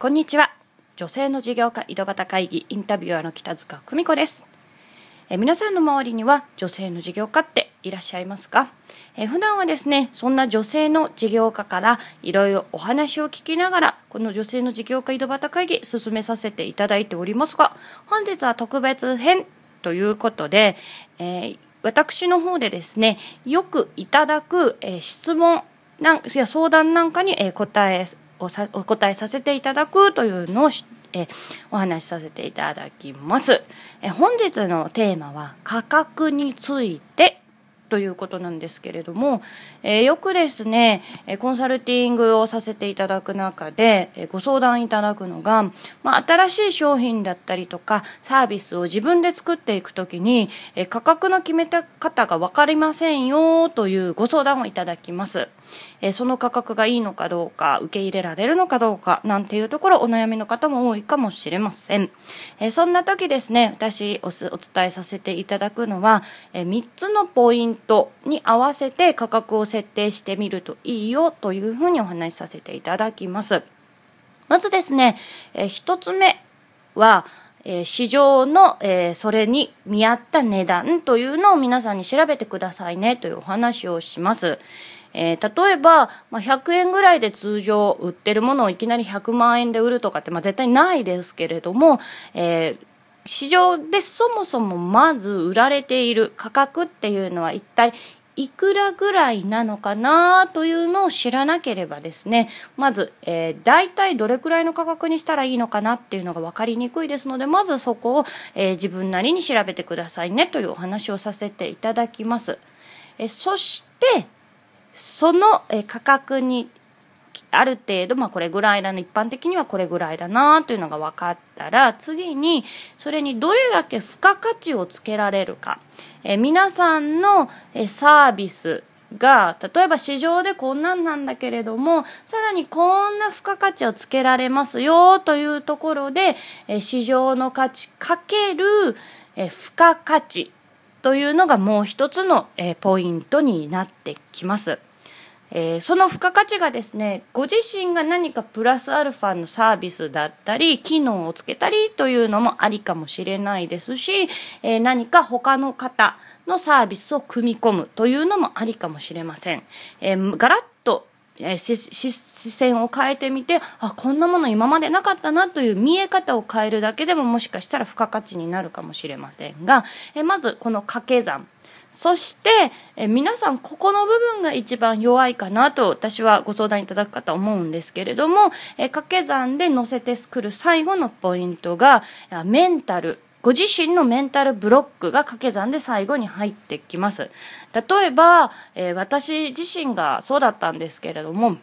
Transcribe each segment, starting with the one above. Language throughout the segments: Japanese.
こんにちは。女性の事業家井戸端会議インタビュアーの北塚久美子です。え皆さんの周りには女性の事業家っていらっしゃいますか？え普段はですねそんな女性の事業家からいろいろお話を聞きながらこの女性の事業家井戸端会議進めさせていただいておりますが本日は特別編ということで、えー、私の方でですねよくいただく、えー、質問なんや相談なんかに、えー、答えおさお答えさせていただくというのをえお話しさせていただきます。え本日のテーマは価格についてということなんですけれども、えー、よくですね、コンサルティングをさせていただく中で、えご相談いただくのが、まあ、新しい商品だったりとかサービスを自分で作っていくときに、え価格の決めた方が分かりませんよというご相談をいただきます。えその価格がいいのかどうか受け入れられるのかどうかなんていうところお悩みの方も多いかもしれません、えそんな時ですね私お伝えさせていただくのは、え3つのポイントに合わせて価格を設定してみるといいよというふうにお話しさせていただきますまずですね、え1つ目はえ市場の、えそれに見合った値段というのを皆さんに調べてくださいねというお話をします。えー、例えば、まあ、100円ぐらいで通常売ってるものをいきなり100万円で売るとかって、まあ、絶対ないですけれども、えー、市場でそもそもまず売られている価格っていうのは一体いくらぐらいなのかなというのを知らなければですねまず、えー、大体どれくらいの価格にしたらいいのかなっていうのが分かりにくいですのでまずそこを、えー、自分なりに調べてくださいねというお話をさせていただきます。えー、そしてその価格にある程度、まあ、これぐらいだな一般的にはこれぐらいだなというのが分かったら次にそれにどれだけ付加価値をつけられるかえ皆さんのえサービスが例えば市場でこんなんなんだけれどもさらにこんな付加価値をつけられますよというところでえ市場の価値かけるえ付加価値というのがもう一つのえポイントになってきます。えー、その付加価値がですねご自身が何かプラスアルファのサービスだったり機能をつけたりというのもありかもしれないですし、えー、何か他の方のサービスを組み込むというのもありかもしれません。えー、ガラッとえ視線を変えてみてあこんなもの今までなかったなという見え方を変えるだけでももしかしたら付加価値になるかもしれませんがえまずこの掛け算そしてえ皆さんここの部分が一番弱いかなと私はご相談いただくかと思うんですけれどもえ掛け算で載せて作る最後のポイントがメンタルご自身のメンタルブロックが掛け算で最後に入ってきます。例えば、え私自身がそうだったんですけれども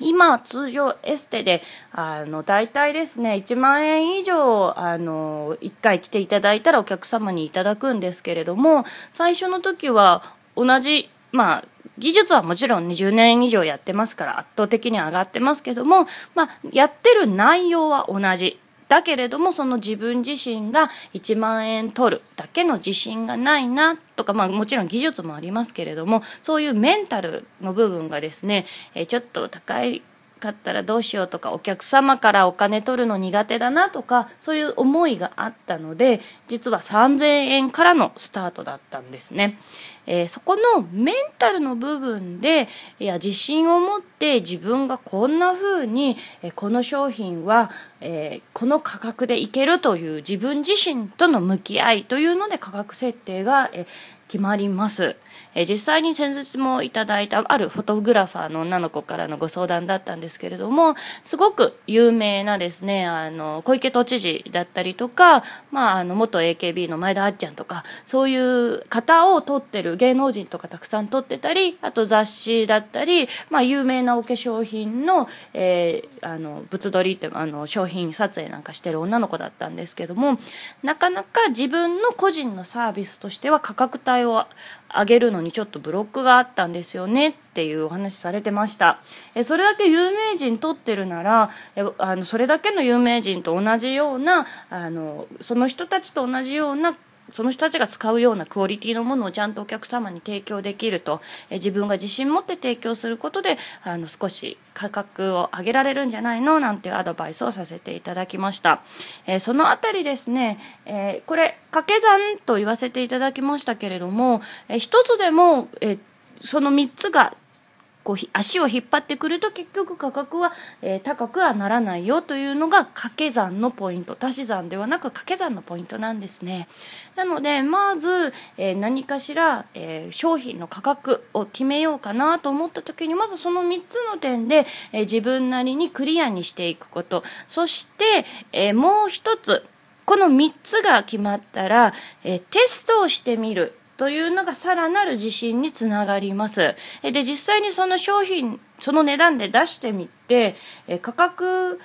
今通常エステであの大体ですね1万円以上あの1回来ていただいたらお客様にいただくんですけれども最初の時は同じまあ技術はもちろん20年以上やってますから圧倒的に上がってますけども、まあ、やってる内容は同じ。だけれどもその自分自身が1万円取るだけの自信がないなとか、まあ、もちろん技術もありますけれどもそういうメンタルの部分がですね、えちょっと高いかったらどうしようとかお客様からお金取るの苦手だなとかそういう思いがあったので実は3000円からのスタートだったんですね。えー、そこのメンタルの部分でいや自信を持って自分がこんな風に、えー、この商品は、えー、この価格でいけるという自分自身との向き合いというので価格設定が、え決まります。え実際に先日もいただいたあるフォトグラファーの女の子からのご相談だったんですけれどもすごく有名なですねあの小池都知事だったりとか、まあ、あの元 AKB の前田あっちゃんとかそういう方を撮ってる芸能人とかたくさん撮ってたりあと雑誌だったり、まあ、有名なお化粧品の,、えー、あの物撮りってあの商品撮影なんかしてる女の子だったんですけどもなかなか自分の個人のサービスとしては価格帯を上げるのにちょっとブロックがあったんですよねっていうお話されてました。えそれだけ有名人取ってるならえあのそれだけの有名人と同じようなあのその人たちと同じようなその人たちが使うようなクオリティのものをちゃんとお客様に提供できると、え自分が自信持って提供することであの少し価格を上げられるんじゃないの？なんていうアドバイスをさせていただきました、えー、そのあたりですね、えー、これ掛け算と言わせていただきましたけれども、えー、一つでも、えその3つがこう足を引っ張ってくると結局価格は、えー、高くはならないよというのが掛け算のポイント。足し算ではなく掛け算のポイントなんですね。なのでまず、えー、何かしら、えー、商品の価格を決めようかなと思った時にまずその3つの点で、え自分なりにクリアにしていくこと。そして、えもう一つこの3つが決まったら、えテストをしてみる。というのがさらなる自信につながります。で、実際にその商品、その値段で出してみて、価格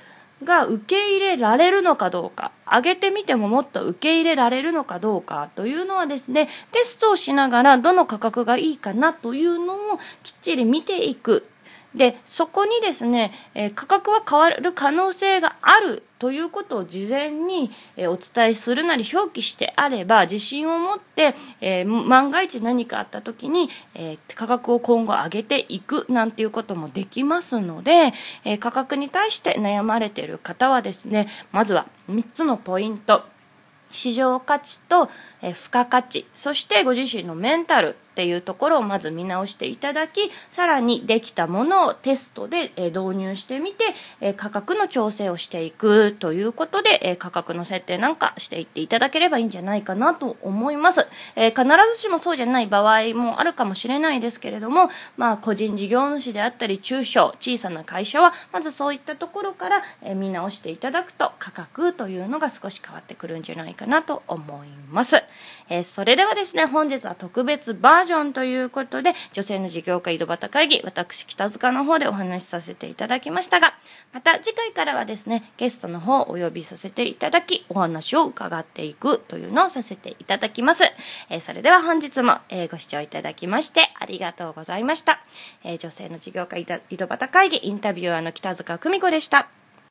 が受け入れられるのかどうか、上げてみてももっと受け入れられるのかどうかというのはですね、テストをしながらどの価格がいいかなというのをきっちり見ていくでそこにですね、価格は変わる可能性があるということを事前に、え、お伝えするなり表記してあれば自信を持って、え、万が一何かあった時に、え価格を今後上げていくなんていうこともできますので、え価格に対して悩まれている方はですねまずは3つのポイント。市場価値と、え付加価値。そしてご自身のメンタル。っていうところをまず見直していただきさらにできたものをテストで導入してみて価格の調整をしていくということで価格の設定なんかしていっていただければいいんじゃないかなと思います、え必ずしもそうじゃない場合もあるかもしれないですけれどもまあ個人事業主であったり中小小さな会社はまずそういったところから見直していただくと価格というのが少し変わってくるんじゃないかなと思います、えそれではですね本日は特別バーージョンということで、女性の事業家井戸端会議、私北塚の方でお話しさせていただきましたが、また次回からはですね、ゲストの方をお呼びさせていただき、お話を伺っていくというのをさせていただきます。えー、それでは本日も、えー、ご視聴いただきましてありがとうございました。えー、女性の事業家井戸端会議インタビュアーの北塚久美子でした。